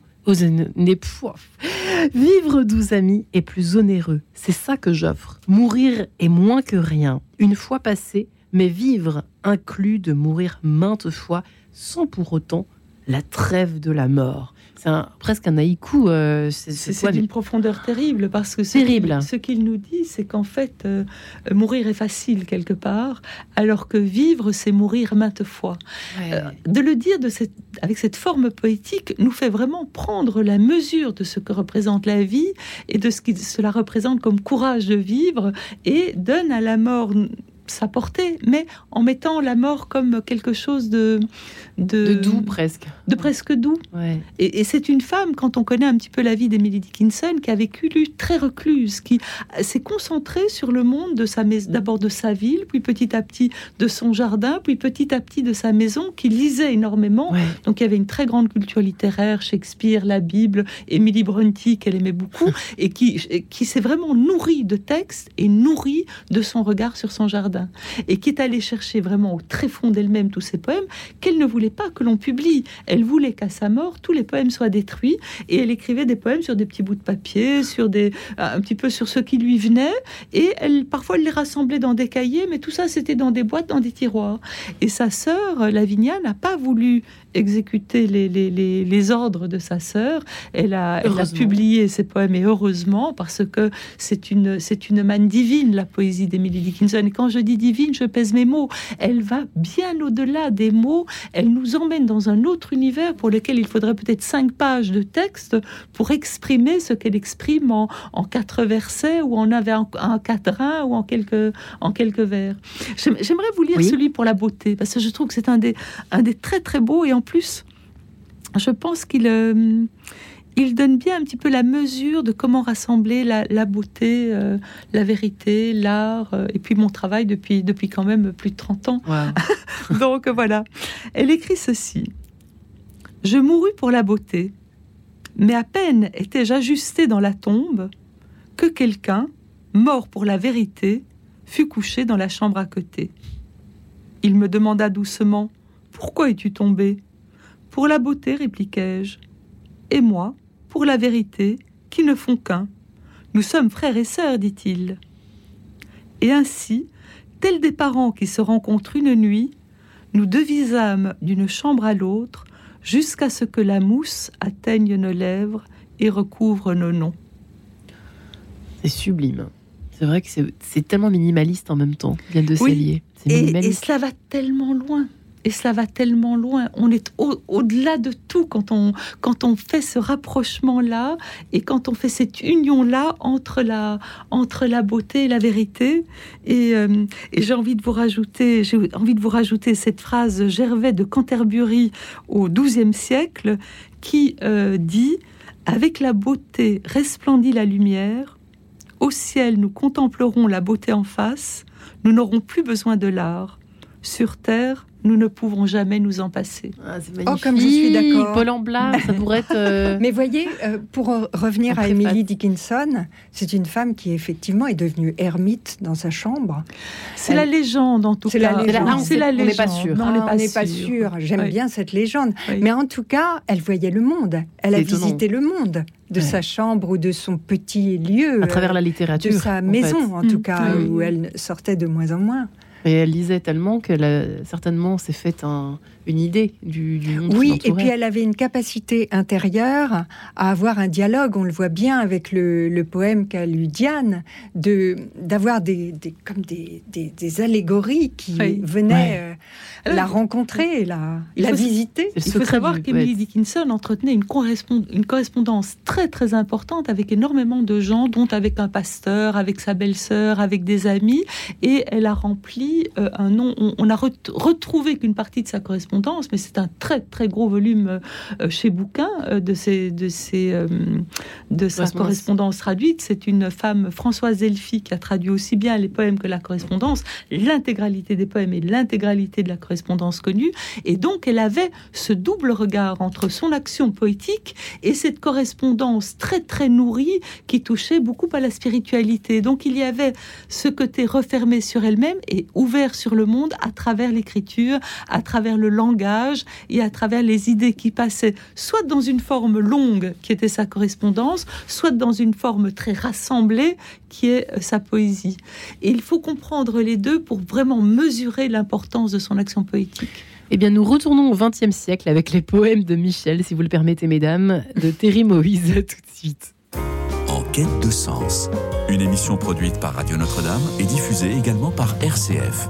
Vivre douze amis est plus onéreux. C'est ça que j'offre. Mourir est moins que rien. Une fois passé, mais vivre inclut de mourir maintes fois sans pour autant la trêve de la mort c'est presque un haïku. Euh, c'est d'une profondeur terrible parce que ce qu'il nous dit, c'est qu'en fait, euh, mourir est facile quelque part, alors que vivre, c'est mourir maintes fois. Euh, de le dire de cette, avec cette forme poétique nous fait vraiment prendre la mesure de ce que représente la vie et de ce que cela représente comme courage de vivre et donne à la mort sa portée, mais en mettant la mort comme quelque chose de, de, doux presque. De presque doux. Et, c'est une femme, quand on connaît un petit peu la vie d'Emily Dickinson, qui a vécu très recluse, qui s'est concentrée sur le monde de sa maison, d'abord de sa ville, puis petit à petit de son jardin, puis petit à petit de sa maison, qui lisait énormément. Donc il y avait une très grande culture littéraire, Shakespeare, la Bible, Emily Brontë qu'elle aimait beaucoup, et qui, qui s'est vraiment nourrie de textes et nourrie de son regard sur son jardin. Et qui est allée chercher vraiment au très fond d'elle-même tous ces poèmes qu'elle ne voulait pas que l'on publie. Elle voulait qu'à sa mort, tous les poèmes soient détruits. Et elle écrivait des poèmes sur des petits bouts de papier, sur des, un petit peu sur ce qui lui venait. Et elle, parfois, elle les rassemblait dans des cahiers, mais tout ça, c'était dans des boîtes, dans des tiroirs. Et sa sœur, Lavinia, n'a pas voulu exécuter les, les, les, ordres de sa sœur. Elle a, elle a publié ses poèmes, et heureusement, parce que c'est une, c'est une manne divine, la poésie d'Emily Dickinson. Et quand je dis divine, je pèse mes mots. Elle va bien au-delà des mots. Elle nous emmène dans un autre univers pour lequel il faudrait peut-être cinq pages de texte pour exprimer ce qu'elle exprime en, en, quatre versets ou en un, un quatrain ou en quelques, en quelques vers. J'aimerais vous lire celui pour la beauté, parce que je trouve que c'est un des, un des très très beaux et en plus, je pense qu'il euh, il donne bien un petit peu la mesure de comment rassembler la, beauté, euh, la vérité, l'art, euh, et puis mon travail depuis, depuis quand même plus de 30 ans. Donc voilà. Elle écrit ceci. Je mourus pour la beauté, mais à peine étais-je ajusté dans la tombe que quelqu'un, mort pour la vérité, fut couché dans la chambre à côté. Il me demanda doucement Pourquoi es-tu tombé pour la beauté, répliquai-je. Et moi, pour la vérité, qui ne font qu'un. Nous sommes frères et sœurs, dit-il. Et ainsi, tels des parents qui se rencontrent une nuit, nous devisâmes d'une chambre à l'autre jusqu'à ce que la mousse atteigne nos lèvres et recouvre nos noms. C'est sublime. C'est vrai que c'est tellement minimaliste en même temps, bien de s'allier. Et, et cela va tellement loin et ça va tellement loin. On est au-delà de tout quand on, quand on fait ce rapprochement-là et quand on fait cette union-là entre la, entre la beauté et la vérité. Et, euh, j'ai envie de vous rajouter, j'ai envie de vous rajouter cette phrase Gervais de Canterbury au XIIe siècle qui euh, dit Avec la beauté resplendit la lumière. Au ciel, nous contemplerons la beauté en face. Nous n'aurons plus besoin de l'art. Sur terre, nous ne pouvons jamais nous en passer. Ah, c'est magnifique. Oh, comme je suis d'accord. Paul en ça pourrait être. Euh, Mais voyez, euh, pour revenir à Emily Dickinson, c'est une femme qui effectivement est devenue ermite dans sa chambre. C'est la légende en tout cas. C'est la légende. On n'est pas sûr. on n'est pas, sûr. J'aime bien cette légende. Mais en tout cas, elle voyait le monde. Elle a visité le monde de sa chambre ou de son petit lieu. À travers la littérature. De sa maison, en tout mm. cas, où elle sortait de moins en moins. Et elle lisait tellement qu'elle a certainement s'est faite une idée du, du monde. Oui, et puis elle avait une capacité intérieure à avoir un dialogue. On le voit bien avec le, poème qu'a lu Diane, de d'avoir des, comme des, des, allégories qui venaient. Euh, la rencontrer, la, la visiter. Il faut savoir qu'Emily Dickinson entretenait une, une correspondance très très importante avec énormément de gens, dont avec un pasteur, avec sa belle-sœur, avec des amis, et elle a rempli euh, un nom. On, a retrouvé qu'une partie de sa correspondance, mais c'est un très très gros volume euh, chez Bouquin euh, de, ses, de, ses, de sa correspondance traduite. C'est une femme, Françoise Elfi, qui a traduit aussi bien les poèmes que la correspondance, l'intégralité des poèmes et l'intégralité de la correspondance connue. Et donc, elle avait ce double regard entre son action poétique et cette correspondance très, très nourrie qui touchait beaucoup à la spiritualité. Donc, il y avait ce côté refermé sur elle-même et ouvert sur le monde à travers l'écriture, à travers le langage et à travers les idées qui passaient, soit dans une forme longue qui était sa correspondance, soit dans une forme très rassemblée qui est euh, sa poésie. Et il faut comprendre les deux pour vraiment mesurer l'importance de son action poétique. Eh bien, nous retournons au XXe siècle avec les poèmes de Michel, si vous le permettez, mesdames, de Terry Moïse, tout de suite. En quête de sens, une émission produite par Radio Notre-Dame et diffusée également par RCF.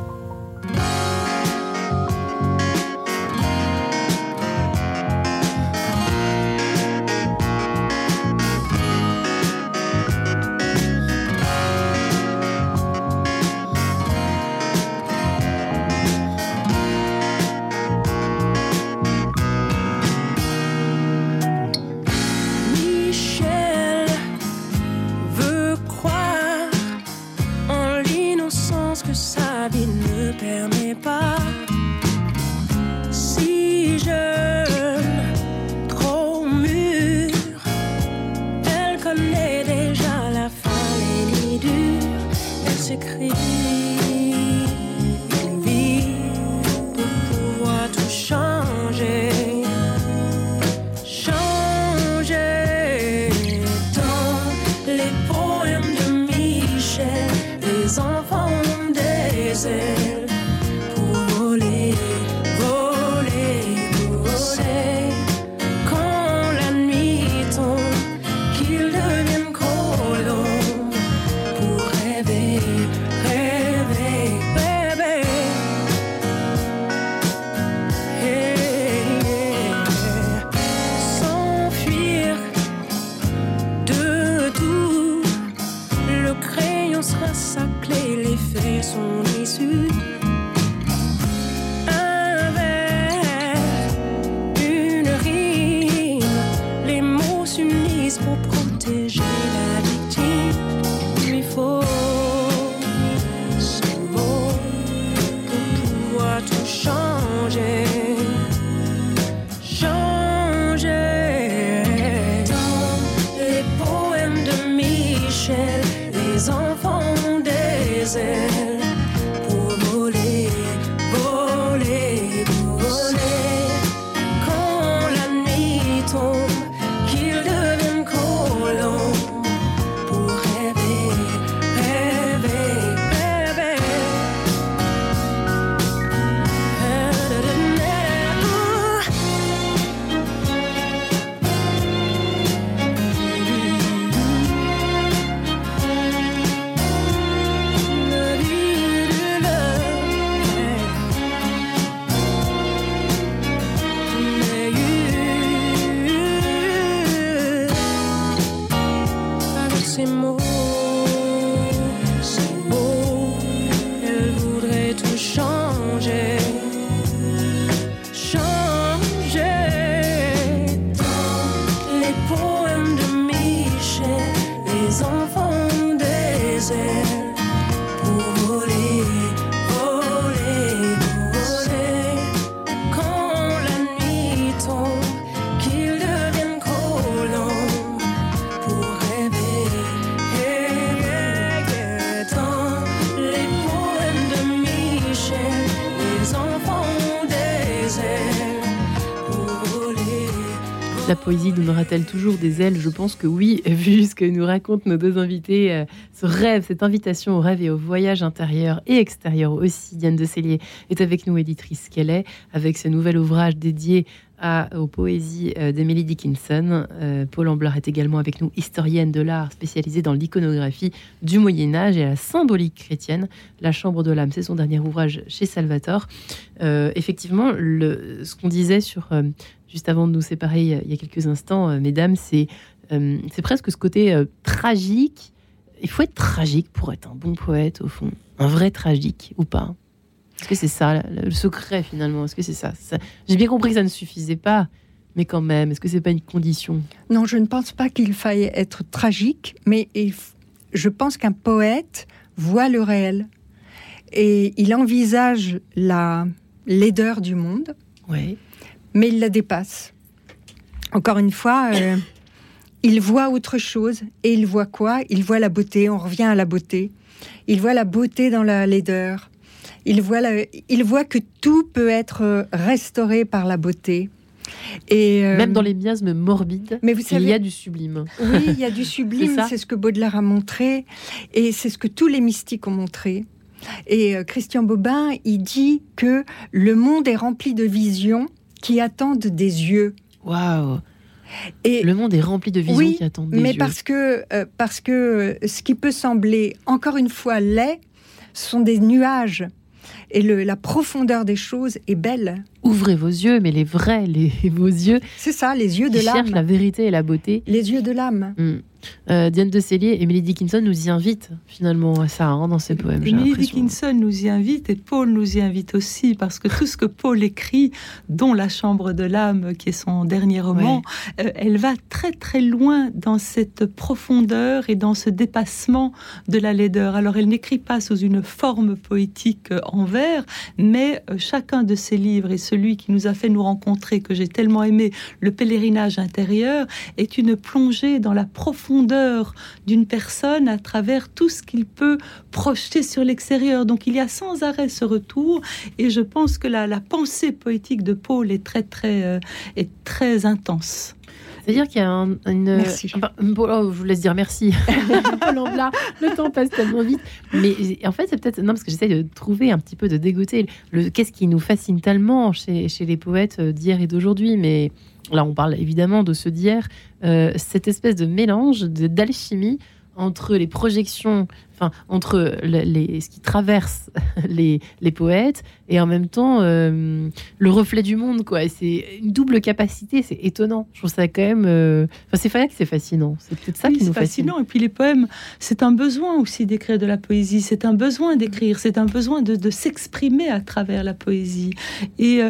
Donnera-t-elle toujours des ailes Je pense que oui, vu ce que nous racontent nos deux invités, euh, ce rêve, cette invitation au rêve et au voyage intérieur et extérieur aussi. Diane de Cellier est avec nous, éditrice qu'elle est, avec ce nouvel ouvrage dédié aux poésies euh, d'Emily Dickinson. Euh, Paul Amblard est également avec nous, historienne de l'art spécialisée dans l'iconographie du Moyen Âge et la symbolique chrétienne. La Chambre de l'âme, c'est son dernier ouvrage chez Salvatore. Effectivement, le, ce qu'on disait sur juste avant de nous séparer il y a quelques instants, mesdames, c'est c'est presque ce côté tragique. Il faut être tragique pour être un bon poète, au fond. Un vrai tragique, ou pas? Est-ce que c'est ça le secret finalement? Est-ce que c'est ça, J'ai bien compris que ça ne suffisait pas, mais quand même, est-ce que c'est pas une condition? Non, je ne pense pas qu'il faille être tragique, mais je pense qu'un poète voit le réel et il envisage la laideur du monde, oui. Mais il la dépasse. Encore une fois, euh, il voit autre chose et il voit quoi? Il voit la beauté. On revient à la beauté. Il voit la beauté dans la laideur. Il voit, il voit que tout peut être euh, restauré par la beauté. Et euh, Même dans les miasmes morbides, mais vous savez, il y a du sublime. Oui, il y a du sublime, c'est ce que Baudelaire a montré, et c'est ce que tous les mystiques ont montré. Et euh, Christian Bobin, il dit que le monde est rempli de visions qui attendent des yeux. Waouh et le monde est rempli de visions qui attendent des mais parce que parce que ce qui peut sembler encore une fois laid sont des nuages et la profondeur des choses est belle. Ouvrez vos yeux, mais les vrais, les, vos yeux. C'est ça, les yeux de l'âme. cherchent la vérité et la beauté. Les yeux de l'âme. Hmm. Euh, Diane de Cellier, Emily Dickinson nous y invite finalement à ça hein, dans ses poèmes. Emily Dickinson nous y invite et Paul nous y invite aussi parce que tout ce que Paul écrit, dont La Chambre de l'âme, qui est son dernier roman, euh, elle va très très loin dans cette profondeur et dans ce dépassement de la laideur. Alors elle n'écrit pas sous une forme poétique euh, en vers, mais chacun de ses livres et celui qui nous a fait nous rencontrer, que j'ai tellement aimé, Le pèlerinage intérieur, est une plongée dans la profondeur d'une personne à travers tout ce qu'il peut projeter sur l'extérieur. Donc il y a sans arrêt ce retour et je pense que la, la pensée poétique de Paul est très très euh, est très intense. C'est-à-dire qu'il y a une. Merci. oh, je vous laisse dire merci. le temps passe tellement vite. Mais en fait, c'est peut-être. Non, parce que j'essaie de trouver un petit peu de dégoter. Le... Qu'est-ce qui nous fascine tellement chez, chez les poètes d'hier et d'aujourd'hui Mais là on parle évidemment de ceux d'hier, euh, cette espèce de mélange d'alchimie entre les projections, enfin entre les, ce qui traverse les, les, poètes et en même temps euh, le reflet du monde quoi. C'est une double capacité, c'est étonnant. Je trouve ça quand même, euh, enfin c'est que c'est fascinant. C'est peut-être ça qui nous fascinant. Et puis les poèmes, c'est un besoin aussi d'écrire de la poésie. C'est un besoin d'écrire. C'est un besoin de, de s'exprimer à travers la poésie. Et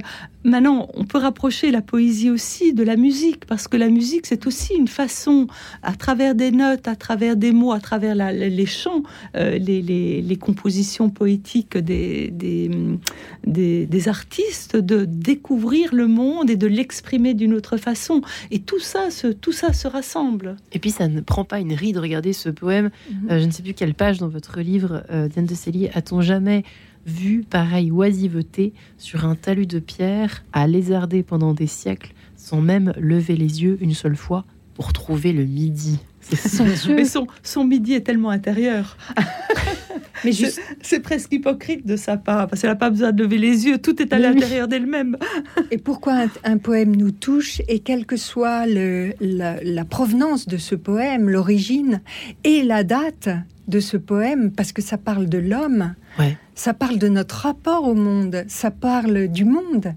Maintenant, on peut rapprocher la poésie aussi de la musique, parce que la musique, c'est aussi une façon, à travers des notes, à travers des mots, à travers les chants, euh, les, compositions poétiques des, des, artistes, de découvrir le monde et de l'exprimer d'une autre façon. Et tout ça, se, tout ça se rassemble. Et puis, ça ne prend pas une ride. Regardez ce poème, mhm. euh, je ne sais plus quelle page dans votre livre, euh, Diane de Célie, a-t-on jamais vu pareil oisiveté sur un talus de pierre à lézarder pendant des siècles sans même lever les yeux une seule fois pour trouver le midi? Mais son, son, midi est tellement intérieur. Mais c'est presque hypocrite de sa part, parce qu'elle n'a pas besoin de lever les yeux, tout est à l'intérieur d'elle-même. Et pourquoi un, poème nous touche, et quelle que soit le, la, provenance de ce poème, l'origine et la date de ce poème, parce que ça parle de l'homme, ça parle de notre rapport au monde, ça parle du monde.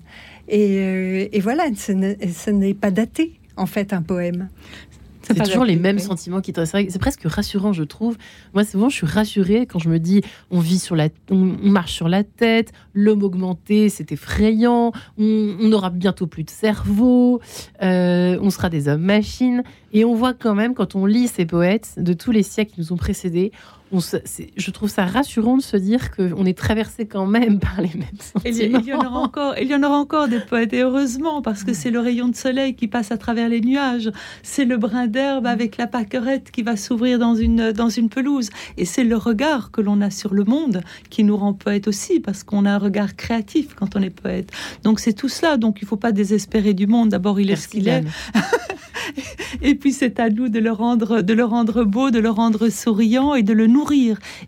Et, euh, et voilà, ce n'est pas daté, en fait, un poème. C'est toujours les mêmes sentiments qui C'est presque rassurant, je trouve. Moi, souvent, je suis rassurée quand je me dis on vit sur la, on, marche sur la tête, l'homme augmenté, c'est effrayant, on, aura bientôt plus de cerveau, euh, on sera des hommes machines. Et on voit quand même, quand on lit ces poètes de tous les siècles qui nous ont précédés, je trouve ça rassurant de se dire qu'on est traversé quand même par les mêmes sentiments. Il y, en aura encore, il y en aura encore des poètes, et heureusement, parce que c'est le rayon de soleil qui passe à travers les nuages, c'est le brin d'herbe avec la paquerette qui va s'ouvrir dans une, dans une pelouse, et c'est le regard que l'on a sur le monde qui nous rend poète aussi, parce qu'on a un regard créatif quand on est poète. Donc c'est tout cela, donc il ne faut pas désespérer du monde. D'abord, il est ce qu'il est. et puis c'est à nous de le rendre, de le rendre beau, de le rendre souriant et de le nourrir.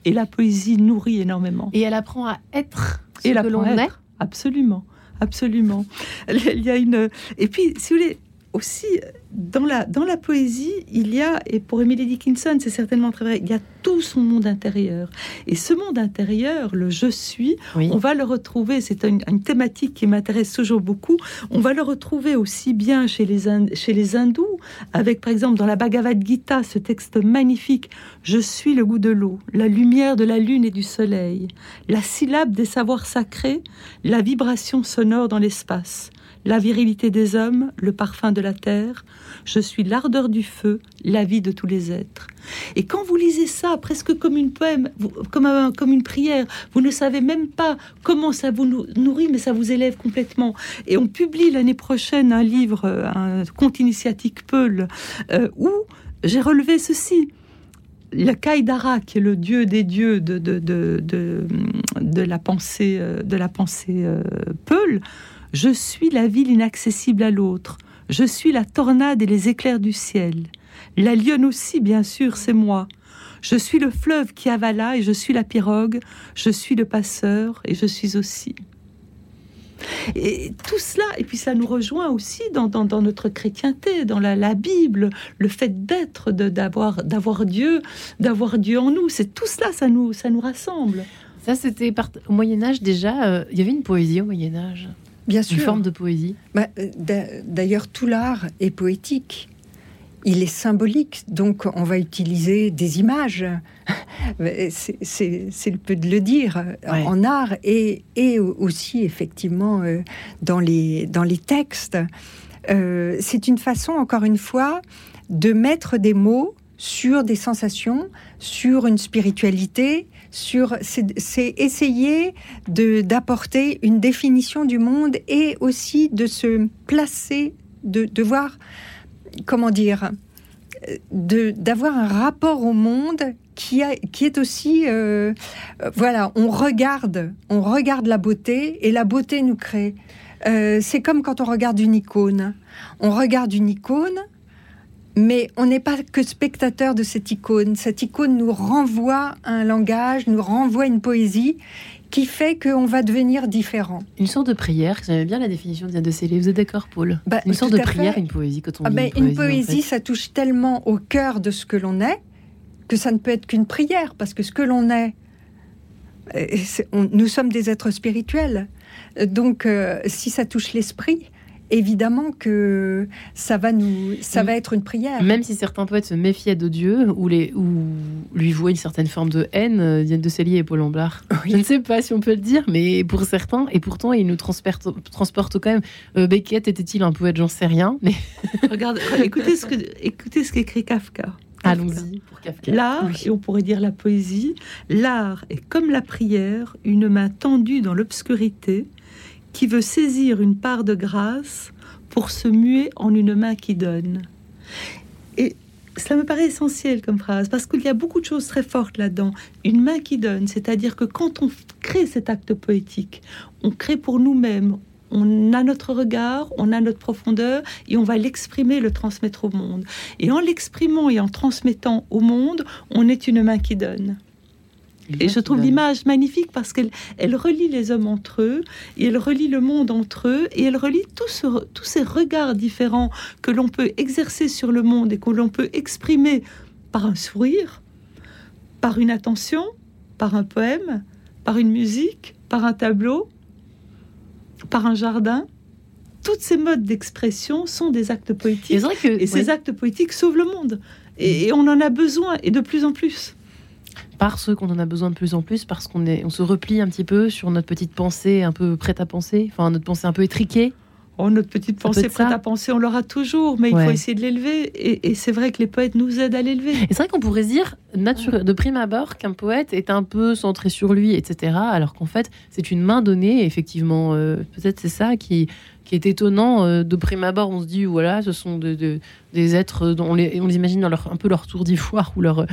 Et la poésie nourrit énormément. Et elle apprend à être ce et que l'on est. Absolument. absolument. Il y a une. Et puis, si vous voulez, aussi, dans la, dans la poésie, il y a, et pour Emily Dickinson, c'est certainement très vrai, il y a tout son monde intérieur. Et ce monde intérieur, le je suis, on va le retrouver, c'est une, thématique qui m'intéresse toujours beaucoup, on va le retrouver aussi bien chez les, chez les hindous, avec par exemple dans la Bhagavad Gita, ce texte magnifique, je suis le goût de l'eau, la lumière de la lune et du soleil, la syllabe des savoirs sacrés, la vibration sonore dans l'espace la virilité des hommes, le parfum de la terre, je suis l'ardeur du feu, la vie de tous les êtres. Et quand vous lisez ça, presque comme une poème, comme, une prière, vous ne savez même pas comment ça vous nourrit, mais ça vous élève complètement. Et on publie l'année prochaine un livre, un conte initiatique Peul, euh, où j'ai relevé ceci le Kaidara, qui est le dieu des dieux de, la pensée, euh, de la pensée euh, Peul, je suis la ville inaccessible à l'autre. Je suis la tornade et les éclairs du ciel. La lionne aussi, bien sûr, c'est moi. Je suis le fleuve qui avala et je suis la pirogue. Je suis le passeur et je suis aussi. Et tout cela, et puis ça nous rejoint aussi dans, notre chrétienté, dans la, Bible, le fait d'être, d'avoir, Dieu, d'avoir Dieu en nous. C'est tout cela, ça nous, ça nous rassemble. Ça, c'était au Moyen Âge déjà. Euh, il y avait une poésie au Moyen Âge. Bien sûr. Une forme de poésie. Bah, euh, d'ailleurs, tout l'art est poétique. Il est symbolique, donc on va utiliser des images. C'est le peu de le dire en art et, et, aussi effectivement euh, dans les, dans les textes. Euh, c'est une façon, encore une fois, de mettre des mots sur des sensations, sur une spiritualité, sur c'est essayer d'apporter une définition du monde et aussi de se placer, de, de voir comment dire, d'avoir un rapport au monde qui, a, qui est aussi, euh, voilà, on regarde, on regarde la beauté et la beauté nous crée. Euh, c'est comme quand on regarde une icône. On regarde une icône, mais on n'est pas que spectateur de cette icône. Cette icône nous renvoie un langage, nous renvoie une poésie qui fait qu'on va devenir différent. Une sorte de prière, j'aimais bien la définition de Célé. Vous êtes d'accord, Paul? Bah, Une sorte de prière, une poésie, quand on ah une poésie. ça touche tellement au cœur de ce que l'on est que ça ne peut être qu'une prière, parce que ce que l'on est, euh, nous sommes des êtres spirituels. Donc, euh, si ça touche l'esprit, évidemment que ça va nous, ça va être une prière. Même si certains poètes se méfiaient de Dieu ou, les, ou lui vouaient une certaine forme de haine, euh, Diane de Célier et Paul Amblard. Je ne sais pas si on peut le dire, mais pour certains, et pourtant ils nous transportent, transportent quand même. Euh, Beckett était-il un poète J'en sais rien. Mais Regarde, écoutez ce que, écoutez ce qu'écrit Kafka. Allons-y pour Kafka. L'art, et on pourrait dire la poésie, l'art est comme la prière, une main tendue dans l'obscurité qui veut saisir une part de grâce pour se muer en une main qui donne. Et cela me paraît essentiel comme phrase, parce qu'il y a beaucoup de choses très fortes là-dedans. Une main qui donne, c'est-à-dire que quand on crée cet acte poétique, on crée pour nous-mêmes, on a notre regard, on a notre profondeur, et on va l'exprimer, le transmettre au monde. Et en l'exprimant et en transmettant au monde, on est une main qui donne. Et je trouve l'image magnifique parce qu'elle elle relie les hommes entre eux, et elle relie le monde entre eux, et elle relie tous ces regards différents que l'on peut exercer sur le monde et que l'on peut exprimer par un sourire, par une attention, par un poème, par une musique, par un tableau, par un jardin. Toutes ces modes d'expression sont des actes poétiques. et ces actes poétiques sauvent le monde. et on en a besoin, et de plus en plus parce qu'on en a besoin de plus en plus, parce qu'on est, on se replie un petit peu sur notre petite pensée un peu prête à penser, enfin notre pensée un peu étriquée. Oh, notre petite pensée prête à penser, on l'aura toujours, mais il faut essayer de l'élever. Et, c'est vrai que les poètes nous aident à l'élever. Et c'est vrai qu'on pourrait se dire, de prime abord, qu'un poète est un peu centré sur lui, etc. Alors qu'en fait, c'est une main donnée. Effectivement, euh, peut-être c'est ça qui, qui est étonnant. Euh, de prime abord, on se dit, voilà, ce sont des êtres, dont on les, on les imagine dans leur, un peu leur tour d'ivoire ou leur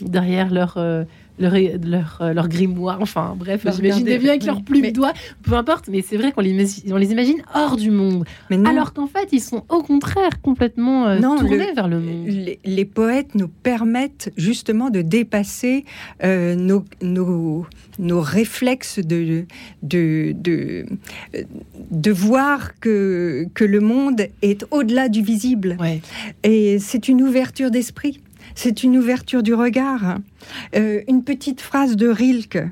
derrière leur, euh, leur, leur, euh, leur grimoire, enfin bref, j'imagine bien avec leurs plumes doigts, peu importe, mais c'est vrai qu'on les, les imagine hors du monde. alors qu'en fait, ils sont au contraire complètement euh, tournés vers le monde. Les, poètes nous permettent justement de dépasser euh, nos, nos, nos, réflexes de, de, de, de, voir que, que le monde est au-delà du visible. Et c'est une ouverture d'esprit c'est une ouverture du regard. Euh, une petite phrase de Rilke.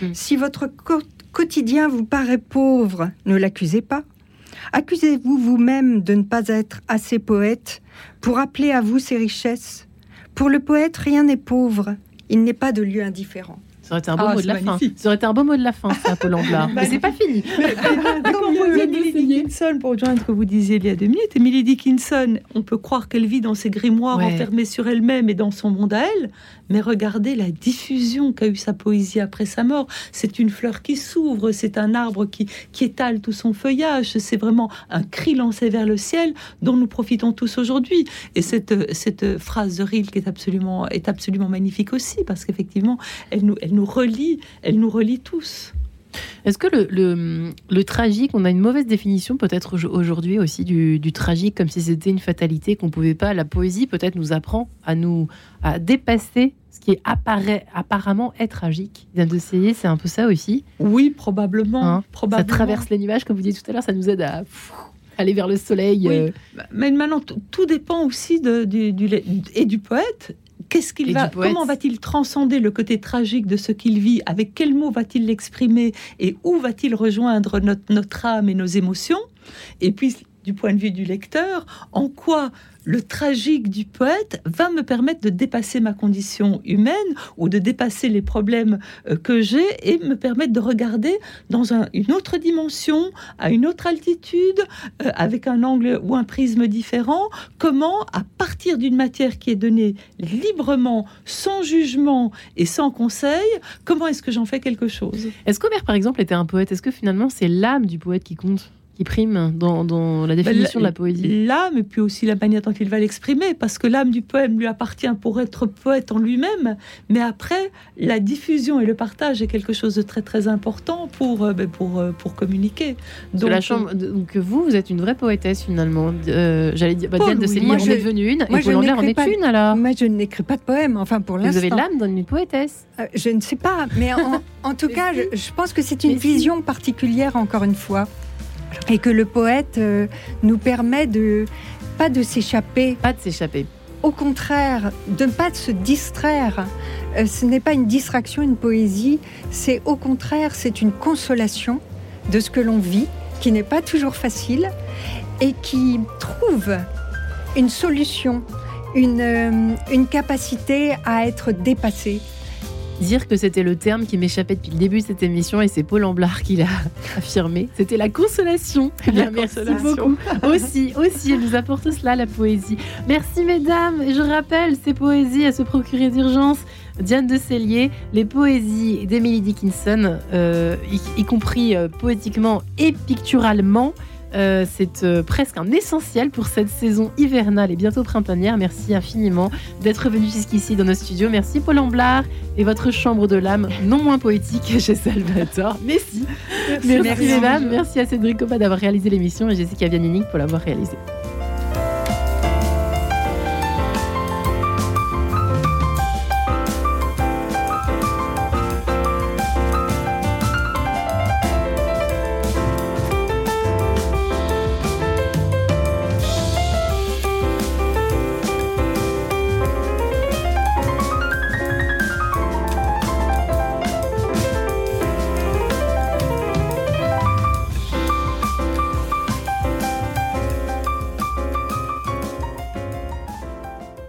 Hmm. Si votre quotidien vous paraît pauvre, ne l'accusez pas. Accusez-vous vous-même de ne pas être assez poète pour appeler à vous ses richesses. Pour le poète, rien n'est pauvre. Il n'est pas de lieu indifférent. Ça aurait été un beau ah, mot de la fin. Ça aurait été un beau mot de la fin, ça, Paul Amblard. mais c'est pas fini. Quand vous Emily Dickinson, pour rejoindre ce que vous disiez il y a deux minutes, Emily Dickinson, on peut croire qu'elle vit dans ses grimoires enfermée sur elle-même et dans son monde à elle, mais regardez la diffusion qu'a eu sa poésie après sa mort. C'est une fleur qui s'ouvre, c'est un arbre qui, qui étale tout son feuillage, c'est vraiment un cri lancé vers le ciel dont nous profitons tous aujourd'hui. Et cette, cette phrase de Rilke est absolument, est absolument magnifique aussi, parce qu'effectivement, elle nous, elle nous relie, elle nous relie tous. Est-ce que le, le, tragique, on a une mauvaise définition peut-être aujourd'hui aussi du, du, tragique, comme si c'était une fatalité qu'on pouvait pas. La poésie peut-être nous apprend à nous à dépasser ce qui apparaît apparemment est tragique. Bien d'essayer, c'est un peu ça aussi. Oui, probablement, hein probablement. Ça traverse les nuages, comme vous disiez tout à l'heure, ça nous aide à aller vers le soleil. Oui. Euh. Mais maintenant, tout dépend aussi de, du, du, et du poète Qu'est-ce qu'il va, comment va-t-il transcender le côté tragique de ce qu'il vit? Avec quels mots va-t-il l'exprimer? Et où va-t-il rejoindre notre, notre âme et nos émotions? Et puis, du point de vue du lecteur, en quoi le tragique du poète va me permettre de dépasser ma condition humaine ou de dépasser les problèmes euh, que j'ai et me permettre de regarder dans une autre dimension, à une autre altitude, euh, avec un angle ou un prisme différent, comment, à partir d'une matière qui est donnée librement, sans jugement et sans conseil, comment est-ce que j'en fais quelque chose? Est-ce qu'Homère, par exemple, était un poète? Est-ce que finalement c'est l'âme du poète qui compte? Qui prime dans, dans la définition de la poésie. L'âme, et puis aussi la manière dont il va l'exprimer, parce que l'âme du poème lui appartient pour être poète en lui-même, mais après, la diffusion et le partage est quelque chose de très très important pour, euh, ben, pour, euh, pour communiquer. Donc, la chambre, donc vous, vous êtes une vraie poétesse finalement. Euh, J'allais dire, bah, Diane de Céline, on est devenue une, moi, et Paul en est une alors. Moi, je n'écris pas de poème, enfin pour l'instant. Vous avez l'âme d'une poétesse. je ne sais pas, mais en, en tout cas, je, je, pense que c'est une vision particulière, encore une fois et que le poète euh, nous permet de pas de s'échapper. Pas de s'échapper. Au contraire, de ne pas se distraire. Euh, ce n'est pas une distraction, une poésie. C'est au contraire, c'est une consolation de ce que l'on vit, qui n'est pas toujours facile, et qui trouve une solution, une, euh, une capacité à être dépassé dire que c'était le terme qui m'échappait depuis le début de cette émission et c'est Paul Amblard qui l'a affirmé. C'était la consolation. Eh bien, merci beaucoup. aussi, aussi, elle nous apporte cela, la poésie. Merci mesdames. Je rappelle ces poésies à se procurer d'urgence. Diane de Cellier, les poésies d'Emily Dickinson, euh, y, compris euh, poétiquement et picturalement. Euh, c'est euh, presque un essentiel pour cette saison hivernale et bientôt printanière. Merci infiniment d'être venu jusqu'ici dans nos studios. Merci Paul Amblard et votre chambre de l'âme non moins poétique chez Salvatore. Merci. Merci, merci, merci à Cédric Copa d'avoir réalisé l'émission et Jessica Vianinic pour l'avoir réalisée.